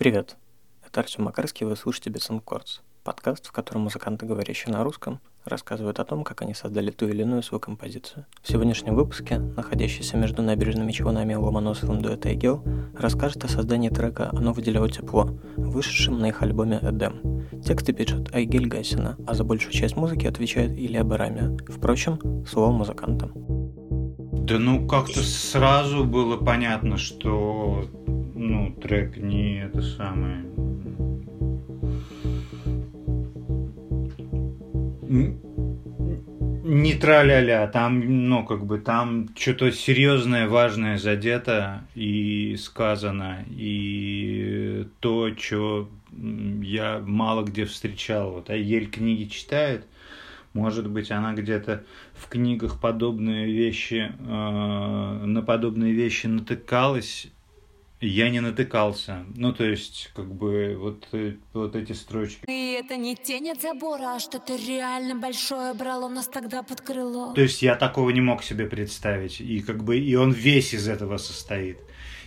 Привет, это Артем Макарский, вы слушаете Bits Chords, подкаст, в котором музыканты, говорящие на русском, рассказывают о том, как они создали ту или иную свою композицию. В сегодняшнем выпуске, находящийся между набережными Челнами и Ломоносовым дуэт Айгел, расскажет о создании трека «Оно выделяло тепло», вышедшем на их альбоме «Эдем». Тексты пишет Айгель Гасина, а за большую часть музыки отвечает Илья Барамия. Впрочем, слово музыкантам. Да ну как-то сразу было понятно, что ну, трек не это самое. Не траля-ля, там, ну, как бы, там что-то серьезное, важное задето и сказано, и то, что я мало где встречал. Вот Айель книги читает, может быть, она где-то в книгах подобные вещи, э, на подобные вещи натыкалась, я не натыкался. Ну, то есть, как бы, вот, э, вот эти строчки. И это не тень от забора, а что-то реально большое брало нас тогда под крыло. То есть, я такого не мог себе представить. И, как бы, и он весь из этого состоит.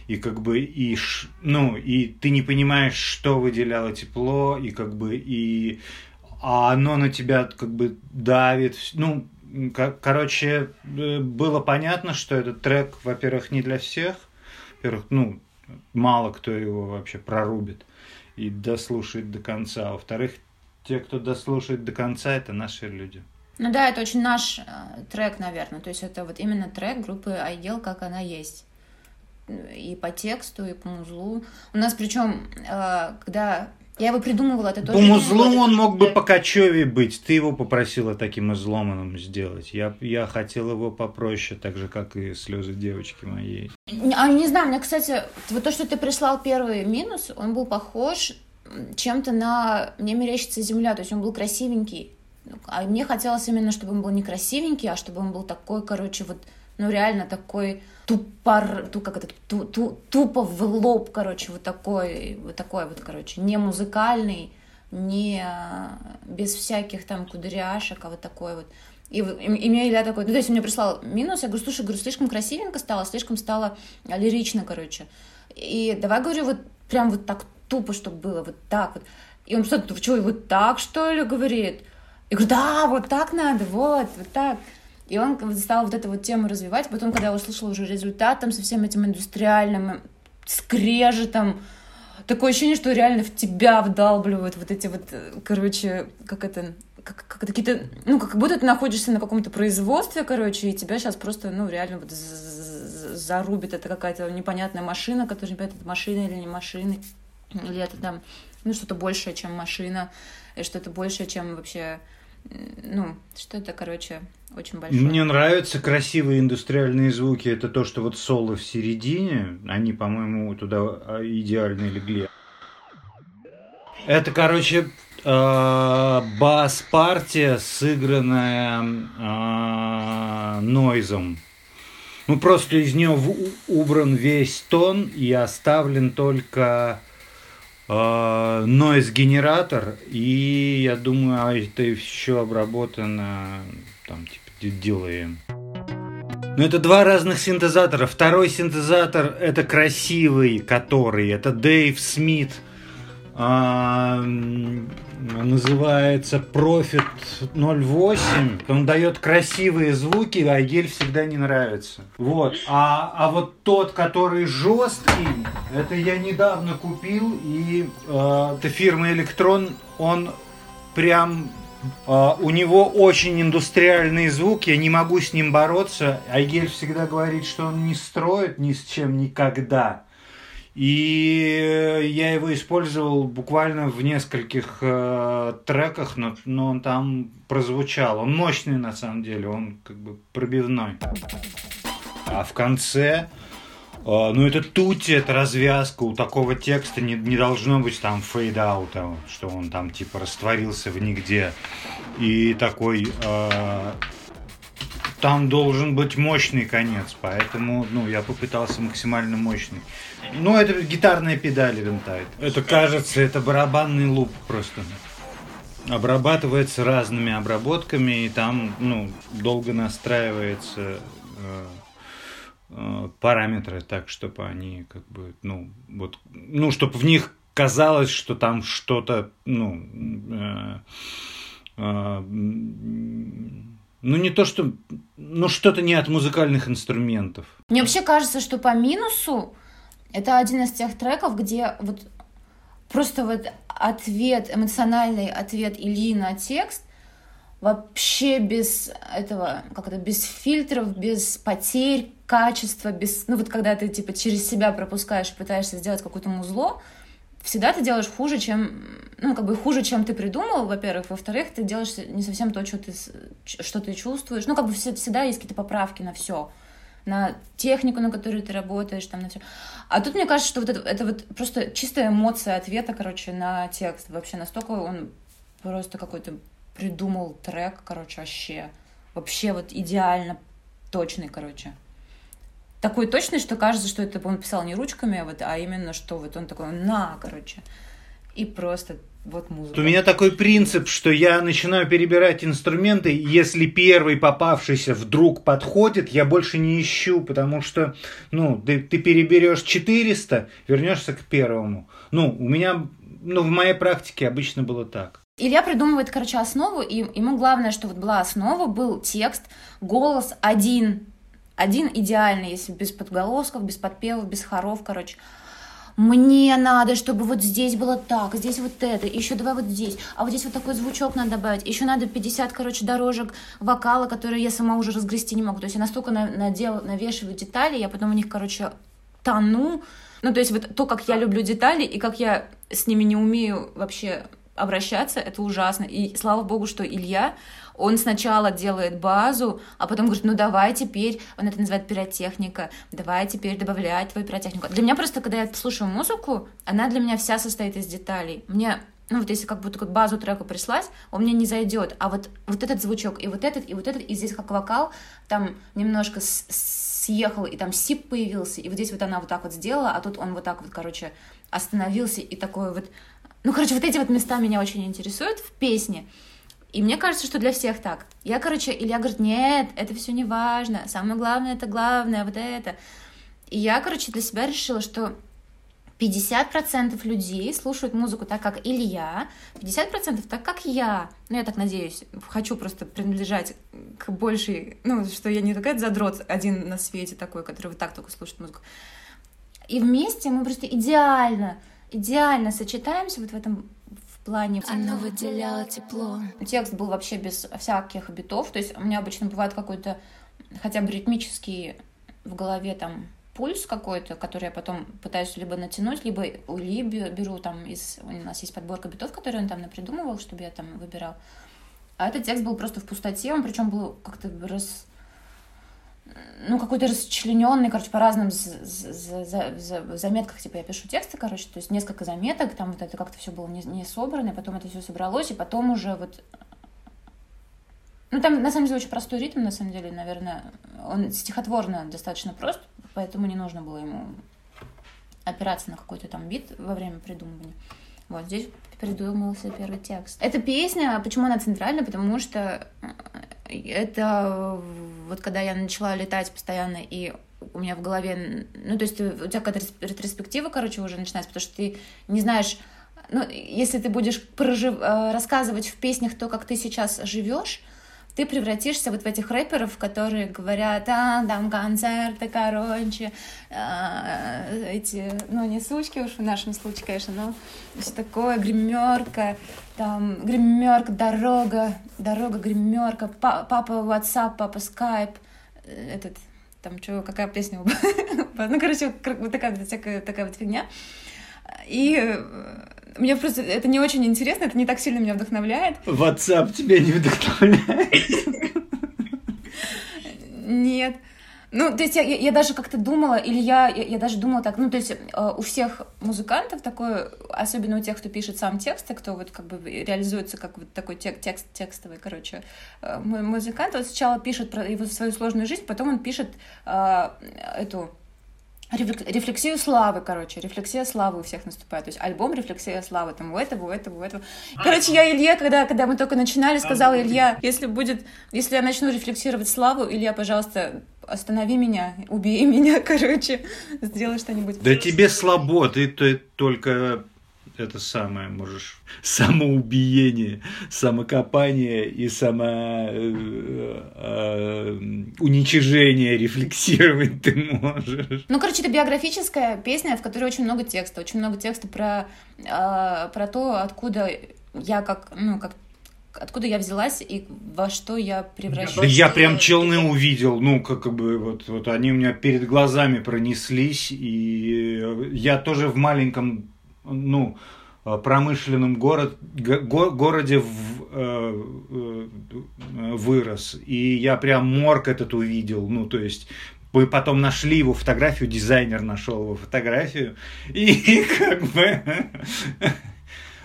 И, как бы, и, ну, и ты не понимаешь, что выделяло тепло, и, как бы, и а оно на тебя, как бы, давит. Ну, короче, э, было понятно, что этот трек, во-первых, не для всех. Во-первых, ну, мало кто его вообще прорубит и дослушает до конца. А во-вторых, те, кто дослушает до конца, это наши люди. Ну да, это очень наш э, трек, наверное. То есть это вот именно трек группы Айдел, как она есть. И по тексту, и по музлу. У нас причем, э, когда я его придумывала, это тоже... По музлу он мог бы по Качеве быть. Ты его попросила таким изломанным сделать. Я, я хотел его попроще, так же, как и слезы девочки моей. А не знаю, мне, кстати, вот то, что ты прислал первый минус, он был похож чем-то на «Мне мерещится земля», то есть он был красивенький. А мне хотелось именно, чтобы он был не красивенький, а чтобы он был такой, короче, вот, ну реально такой тупор, ту, как это, ту, ту, тупо в лоб, короче, вот такой, вот такой вот, короче, не музыкальный, не без всяких там кудряшек, а вот такой вот. И, и, и мне Илья такой, ну, то есть он мне прислал минус, я говорю, слушай, говорю, слишком красивенько стало, слишком стало лирично, короче. И давай, говорю, вот прям вот так тупо, чтобы было, вот так вот. И он что-то, что, вот так, что ли, говорит? Я говорю, да, вот так надо, вот, вот так. И он стал вот эту вот тему развивать. Потом, когда я услышала уже результат там со всем этим индустриальным скрежетом, такое ощущение, что реально в тебя вдалбливают вот эти вот, э, короче, как это, как, как какие-то, ну, как будто ты находишься на каком-то производстве, короче, и тебя сейчас просто, ну, реально вот зарубит. Это какая-то непонятная машина, которая не понятно, это машина или не машина, или это там, ну, что-то большее, чем машина, и что-то большее, чем вообще ну, что это, короче, очень большое. Мне нравятся красивые индустриальные звуки. Это то, что вот соло в середине, они, по-моему, туда а, идеально легли. Это, короче, э, бас-партия, сыгранная э, нойзом. Ну, просто из нее убран весь тон и оставлен только noise генератор и я думаю а это еще обработано там типа делаем но это два разных синтезатора. Второй синтезатор это красивый, который это Дэйв Смит а, называется Profit 08. Он дает красивые звуки, а гель всегда не нравится. Вот. А, а вот тот, который жесткий, это я недавно купил, и э, это фирма Электрон, он прям Uh, у него очень индустриальный звук, я не могу с ним бороться. Айгель всегда говорит, что он не строит ни с чем никогда. И я его использовал буквально в нескольких э, треках, но, но он там прозвучал. Он мощный на самом деле, он как бы пробивной. А в конце, ну это тути, это развязка, у такого текста не, не должно быть там фейд-аута, что он там типа растворился в нигде. И такой э, там должен быть мощный конец, поэтому ну, я попытался максимально мощный. Ну, это гитарная педаль рентает. Это кажется, это барабанный луп просто. Обрабатывается разными обработками, и там ну, долго настраивается э, э, параметры так, чтобы они как бы, ну, вот, ну, чтобы в них казалось, что там что-то, ну, э, э, ну не то, что, ну что-то не от музыкальных инструментов. Мне вообще кажется, что по минусу это один из тех треков, где вот просто вот ответ, эмоциональный ответ Ильи на текст вообще без этого, как это, без фильтров, без потерь, качества, без, ну вот когда ты типа через себя пропускаешь, пытаешься сделать какое-то музло, всегда ты делаешь хуже, чем, ну как бы хуже, чем ты придумал, во-первых, во-вторых, ты делаешь не совсем то, что ты, что ты чувствуешь, ну как бы всегда есть какие-то поправки на все, на технику, на которой ты работаешь, там на все. А тут мне кажется, что вот это, это вот просто чистая эмоция ответа, короче, на текст. Вообще настолько он просто какой-то придумал трек, короче, вообще. Вообще вот идеально точный, короче. Такой точный, что кажется, что это он писал не ручками, а вот, а именно, что вот он такой, на, короче. И просто вот музыка. У меня такой принцип, что я начинаю перебирать инструменты, если первый попавшийся вдруг подходит, я больше не ищу, потому что, ну, ты, ты переберешь 400, вернешься к первому. Ну, у меня, ну, в моей практике обычно было так. Илья придумывает, короче, основу, и ему главное, что вот была основа, был текст, голос один, один идеальный, если без подголосков, без подпевов, без хоров, короче. Мне надо, чтобы вот здесь было так, здесь вот это, еще давай вот здесь, а вот здесь вот такой звучок надо добавить, еще надо 50, короче, дорожек вокала, которые я сама уже разгрести не могу. То есть я настолько надел, навешиваю детали, я потом в них, короче, тону. Ну, то есть вот то, как я люблю детали и как я с ними не умею вообще обращаться, это ужасно. И слава богу, что Илья, он сначала делает базу, а потом говорит, ну давай теперь, он это называет пиротехника, давай теперь добавлять твою пиротехнику. Для меня просто, когда я слушаю музыку, она для меня вся состоит из деталей. Мне ну вот если как будто как базу трека прислать, он мне не зайдет, а вот, вот этот звучок, и вот этот, и вот этот, и здесь как вокал, там немножко съехал, и там сип появился, и вот здесь вот она вот так вот сделала, а тут он вот так вот, короче, остановился, и такой вот ну, короче, вот эти вот места меня очень интересуют в песне. И мне кажется, что для всех так. Я, короче, Илья говорит, нет, это все не важно, самое главное это главное, вот это. И я, короче, для себя решила, что 50% людей слушают музыку так, как Илья, 50% так, как я. Ну, я так надеюсь. Хочу просто принадлежать к большей... Ну, что я не такая задрот один на свете такой, который вот так только слушает музыку. И вместе мы просто идеально идеально сочетаемся вот в этом в плане... Оно выделяло тепло. Текст был вообще без всяких битов, то есть у меня обычно бывает какой-то хотя бы ритмический в голове там пульс какой-то, который я потом пытаюсь либо натянуть, либо у Ли беру там из... У нас есть подборка битов, которые он там напридумывал, чтобы я там выбирал. А этот текст был просто в пустоте, он причем был как-то раз ну, какой-то расчлененный, короче, по разным заметках, типа, я пишу тексты, короче, то есть несколько заметок, там вот это как-то все было не, не собрано, и потом это все собралось, и потом уже вот... Ну, там, на самом деле, очень простой ритм, на самом деле, наверное, он стихотворно достаточно прост, поэтому не нужно было ему опираться на какой-то там бит во время придумывания. Вот здесь придумался первый текст. Эта песня, почему она центральная? Потому что это вот когда я начала летать постоянно, и у меня в голове, ну, то есть у тебя какая-то ретроспектива, короче, уже начинается, потому что ты не знаешь, ну, если ты будешь прожив... Э, рассказывать в песнях то, как ты сейчас живешь, ты превратишься вот в этих рэперов, которые говорят, а, там концерты, короче, а, эти, ну, не сучки уж в нашем случае, конечно, но все такое, гримерка, там, гримерка, дорога, дорога, гримерка, папа WhatsApp, папа Skype, этот, там, что, какая песня? ну, короче, вот такая, такая, такая вот фигня. И э, мне просто это не очень интересно, это не так сильно меня вдохновляет. WhatsApp тебя не вдохновляет? Нет. Ну, то есть я, я даже как-то думала, или я, я, я даже думала так, ну, то есть э, у всех музыкантов такое, особенно у тех, кто пишет сам тексты, кто вот как бы реализуется как вот такой тек, текст текстовый, короче, э, музыкант, вот сначала пишет про его свою сложную жизнь, потом он пишет э, эту рефлексию славы, короче, рефлексия славы у всех наступает. То есть альбом рефлексия славы, там у этого, у этого, у этого. Короче, я Илье, когда, когда мы только начинали, сказала, Илья, если будет, если я начну рефлексировать славу, Илья, пожалуйста, останови меня, убей меня, короче, сделай что-нибудь. Да тебе слабо, ты, ты только это самое, можешь, самоубиение, самокопание и само э, э, уничижение рефлексировать ты можешь. Ну, короче, это биографическая песня, в которой очень много текста, очень много текста про, э, про то, откуда я как, ну, как откуда я взялась и во что я превращаюсь. Да я прям челны увидел, ну, как бы, вот, вот они у меня перед глазами пронеслись, и я тоже в маленьком, ну, промышленном город, го, городе в, э, э, вырос, и я прям морг этот увидел, ну, то есть мы потом нашли его фотографию, дизайнер нашел его фотографию, и как бы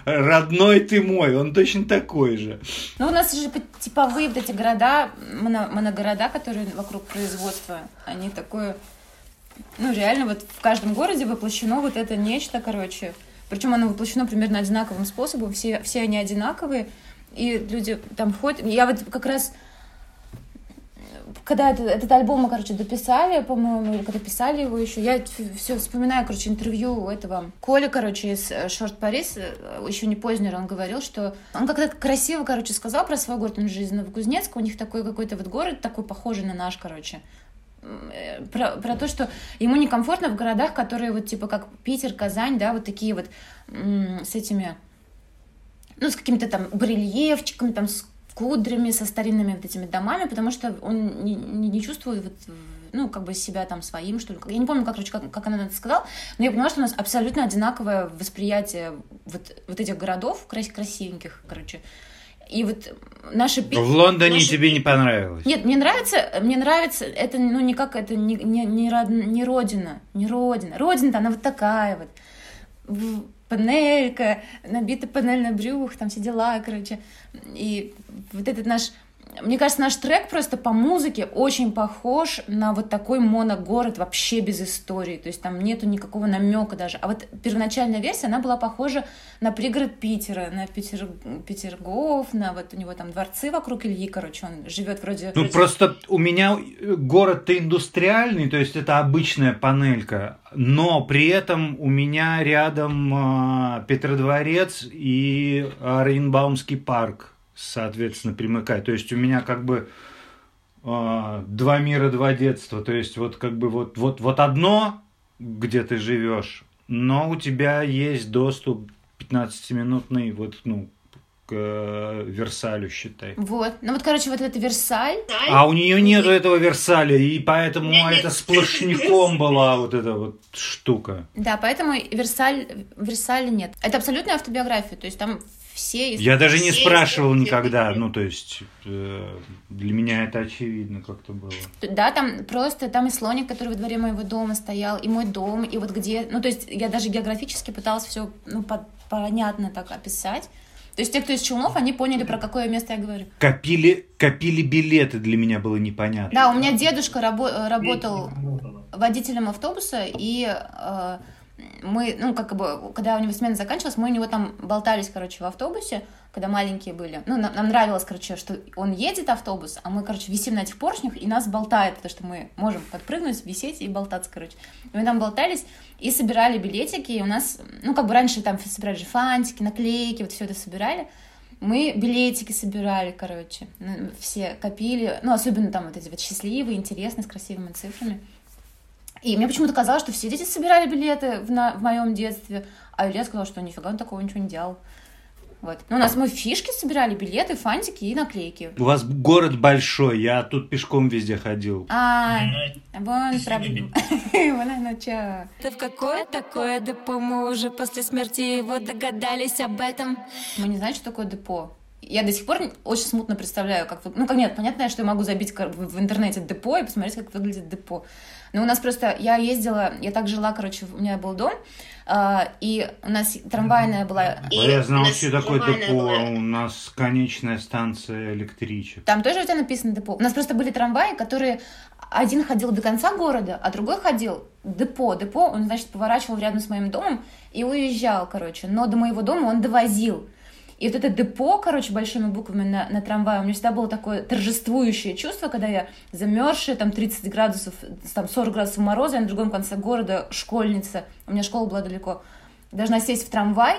родной ты мой, он точно такой же. Ну, у нас же типовые вот эти города, моно, моногорода, которые вокруг производства, они такое... Ну, реально, вот в каждом городе воплощено вот это нечто, короче. Причем оно воплощено примерно одинаковым способом, все, все они одинаковые, и люди там ходят. Я вот как раз когда это, этот альбом мы, короче, дописали, по-моему, или когда писали его еще, я все вспоминаю, короче, интервью у этого Коля, короче, из Шорт Парис, еще не позднер, он говорил, что он как-то красиво, короче, сказал про свой город, он же из Новокузнецка, у них такой какой-то вот город, такой похожий на наш, короче, э, про, про то, что ему некомфортно в городах, которые вот типа как Питер, Казань, да, вот такие вот с этими, ну, с какими-то там барельефчиками, там, с кудрями, со старинными вот этими домами, потому что он не, не, чувствует вот, ну, как бы себя там своим, что ли. Я не помню, как, короче, как, как она это сказала, но я поняла, что у нас абсолютно одинаковое восприятие вот, вот этих городов крас красивеньких, короче. И вот наши... В Лондоне наши... тебе не понравилось? Нет, мне нравится, мне нравится, это, ну, никак, это не, не, не, род, не родина, не родина. Родина-то она вот такая вот панелька, набита панель на брюх, там все дела, короче. И вот этот наш мне кажется, наш трек просто по музыке очень похож на вот такой моногород вообще без истории. То есть там нету никакого намека даже. А вот первоначальная версия, она была похожа на пригород Питера, на Питер, Петергоф, на вот у него там дворцы вокруг Ильи, короче, он живет вроде... Ну вроде... просто у меня город-то индустриальный, то есть это обычная панелька, но при этом у меня рядом э, Петродворец и Оренбаумский парк соответственно, примыкать. То есть у меня как бы э, два мира, два детства. То есть вот как бы вот, вот, вот одно, где ты живешь, но у тебя есть доступ 15-минутный вот, ну, к э, Версалю, считай. Вот. Ну вот, короче, вот это Версаль. А у нее нету этого Версаля, и поэтому это сплошняком была вот эта вот штука. Да, поэтому Версаль, Версаля нет. Это абсолютная автобиография, то есть там все... Я даже не спрашивал никогда, ну, то есть, э, для меня это очевидно как-то было. Да, там просто, там и слоник, который во дворе моего дома стоял, и мой дом, и вот где... Ну, то есть, я даже географически пыталась все, ну, по понятно так описать. То есть те, кто из Челнов, они поняли, про какое место я говорю. Копили, копили билеты, для меня было непонятно. Да, у меня дедушка рабо работал водителем автобуса, и э, мы, ну, как бы, когда у него смена заканчивалась, мы у него там болтались, короче, в автобусе, когда маленькие были. Ну, нам, нам нравилось, короче, что он едет автобус, а мы, короче, висим на этих поршнях, и нас болтает, потому что мы можем подпрыгнуть, висеть и болтаться, короче. И мы там болтались и собирали билетики, и у нас, ну, как бы раньше там собирали же фантики, наклейки, вот все это собирали. Мы билетики собирали, короче, ну, все копили, ну, особенно там вот эти вот счастливые, интересные, с красивыми цифрами. И мне почему-то казалось, что все дети собирали билеты в, на, в моем детстве, а Илья сказал, что нифига он такого ничего не делал. Вот. Ну, у нас мы фишки собирали, билеты, фантики и наклейки. У вас город большой, я тут пешком везде ходил. А, вон проблема. Вон чё. Ты в какое такое депо? Мы уже после смерти его догадались об этом. Мы не знаем, что такое депо. Я до сих пор очень смутно представляю, как... Ну, как нет, понятно, что я могу забить в интернете депо и посмотреть, как выглядит депо. Но у нас просто, я ездила, я так жила, короче, у меня был дом, Uh, и у нас трамвайная была... И я знал, что такое депо, была... у нас конечная станция электричек. Там тоже у тебя написано депо. У нас просто были трамваи, которые... Один ходил до конца города, а другой ходил депо. Депо, он, значит, поворачивал рядом с моим домом и уезжал, короче. Но до моего дома он довозил. И вот это депо, короче, большими буквами на, на трамвае, у меня всегда было такое торжествующее чувство, когда я замерзшая, там 30 градусов, там 40 градусов мороза, я на другом конце города школьница, у меня школа была далеко, должна сесть в трамвай,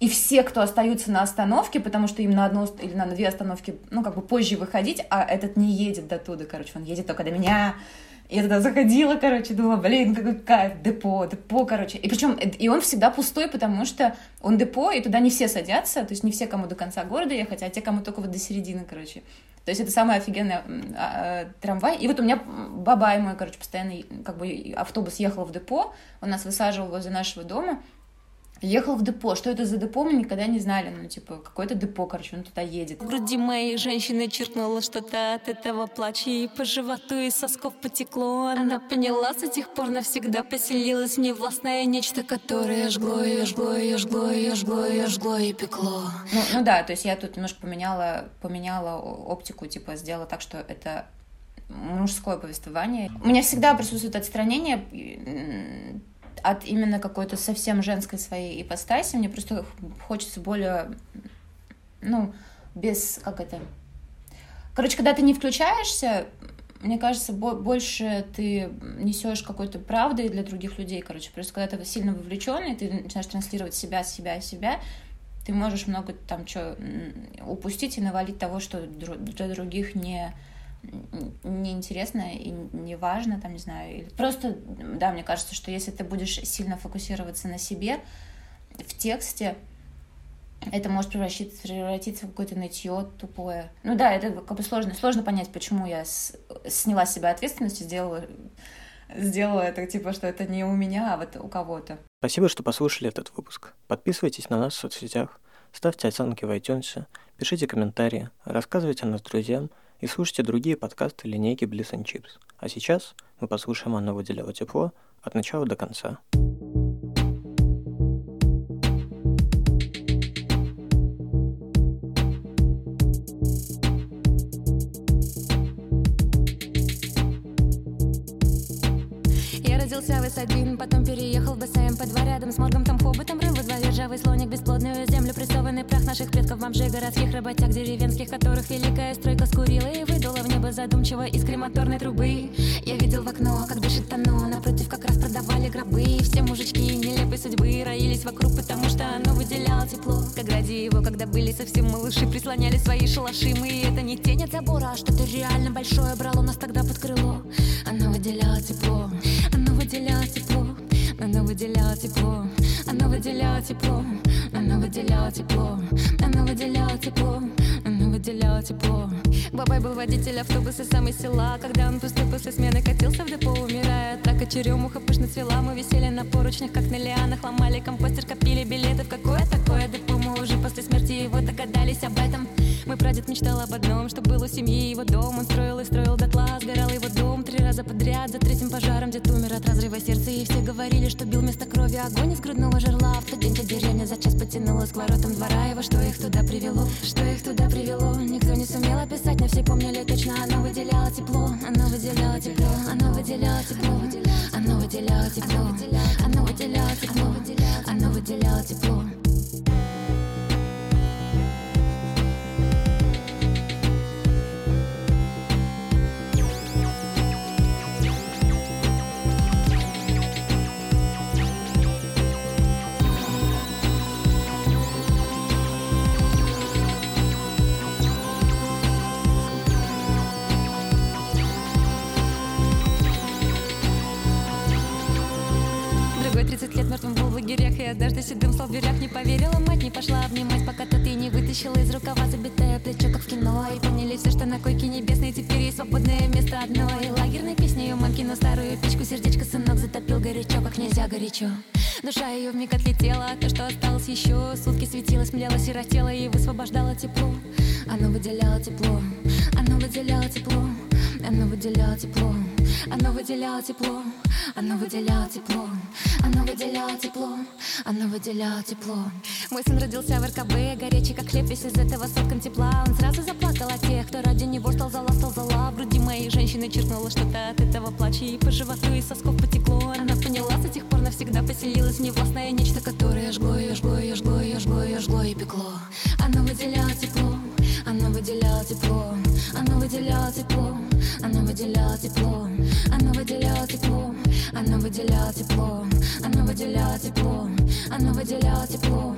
и все, кто остаются на остановке, потому что им на одну или на две остановки, ну, как бы позже выходить, а этот не едет до туда, короче, он едет только до меня. Я тогда заходила, короче, думала, блин, какой кайф, депо, депо, короче. И причем, и он всегда пустой, потому что он депо, и туда не все садятся, то есть не все, кому до конца города ехать, а те, кому только вот до середины, короче. То есть это самый офигенный а, трамвай. И вот у меня бабай мой, короче, постоянно, как бы автобус ехал в депо, он нас высаживал возле нашего дома, Ехал в депо. Что это за депо, мы никогда не знали. Ну, типа, какое-то депо, короче, он туда едет. В груди моей женщины черкнуло что-то от этого плача, и по животу из сосков потекло. Она поняла, с этих пор навсегда поселилась невластное нечто, которое жгло ее, жгло ее, жгло ее, жгло ее, жгло и пекло. Ну, ну да, то есть я тут немножко поменяла, поменяла оптику, типа, сделала так, что это мужское повествование. У меня всегда присутствует отстранение от именно какой-то совсем женской своей ипостаси. Мне просто хочется более, ну, без, как это... Короче, когда ты не включаешься, мне кажется, больше ты несешь какой-то правды для других людей, короче. Просто когда ты сильно вовлеченный, ты начинаешь транслировать себя, себя, себя, ты можешь много там что упустить и навалить того, что для других не, неинтересно и не важно, там, не знаю, или просто, да, мне кажется, что если ты будешь сильно фокусироваться на себе в тексте, это может превратиться, превратиться в какое-то нытье тупое. Ну да, это как бы сложно. Сложно понять, почему я с, сняла с себя ответственность и сделала, сделала это, типа, что это не у меня, а вот у кого-то. Спасибо, что послушали этот выпуск. Подписывайтесь на нас в соцсетях, ставьте оценки в iTunes, пишите комментарии, рассказывайте о нас друзьям – и слушайте другие подкасты линейки Bliss and Chips. А сейчас мы послушаем «Оно выделяло тепло» от начала до конца. родился в S1 Потом переехал в БСМ по два рядом с моргом Там Бомжей городских работяг деревенских Которых великая стройка скурила И выдула в небо задумчиво из крематорной трубы. Я видел в окно, как дышит оно Напротив как раз продавали гробы. И все мужички нелепой судьбы роились вокруг Потому что оно выделяло тепло. Как ради его, когда были совсем малыши Прислоняли свои шалаши. Мы это не тень от забора, а что-то реально большое Брало нас тогда под крыло. Оно выделяло тепло Оно выделяло тепло, оно выделяло тепло, оно выделяло тепло, оно выделяло тепло, оно выделяло тепло, оно выделяло тепло. Бабай был водитель автобуса самый села Когда он пустой после смены катился в депо, умирая Так и черемуха пышно цвела. Мы висели на поручнях, как на лианах Ломали компостер, копили билеты. В какое такое депо Мы уже после смерти его догадались об этом? Мой прадед мечтал об одном, что был у семьи его дом. Он строил и строил дотла, сгорал его дом Три раза подряд, за третьим пожаром Дед умер от разрыва сердца. И все говорили, что бил вместо крови огонь из грудного жерла. В тот день деревня за час потянулась к воротам двора Его что их туда привело, что их туда привело. Никто не сумел описать, но все помнили точно Оно выделяло тепло, оно выделяло тепло Оно выделяло тепло, оно выделяло тепло Оно выделяло тепло, оно выделяло тепло поверила мать, не пошла обнимать Пока и не вытащила из рукава забитое плечо, как в кино. И поняли все, что на койке небесной Теперь есть свободное место одно И лагерной песней ее мамкину старую печку Сердечко сынок затопил горячо, как нельзя горячо. Душа ее вмиг отлетела, то, что осталось еще Сутки светилось, млело, сиротело И высвобождало тепло. Оно выделяло тепло, оно выделяло тепло Оно выделяло тепло оно выделяло тепло, оно выделяло тепло, оно выделяло тепло, оно выделяло тепло. Мой сын родился в РКБ, горячий как хлеб, весь из этого соткан тепла. Он сразу заплакал от тех, кто ради него стал зала, стал зала. В груди моей женщины черкнуло что-то от этого плача, и по животу из сосков потекло. Она поняла, с тех пор навсегда поселилась невластное нечто, которое жгло ее, жгло ее, жгло ее, жгло ее, жгло и пекло. Оно выделяло тепло, оно выделяло тепло, оно выделяло тепло, оно выделяло тепло, оно выделяло тепло, оно выделяло тепло, оно выделяло тепло, оно выделяло тепло.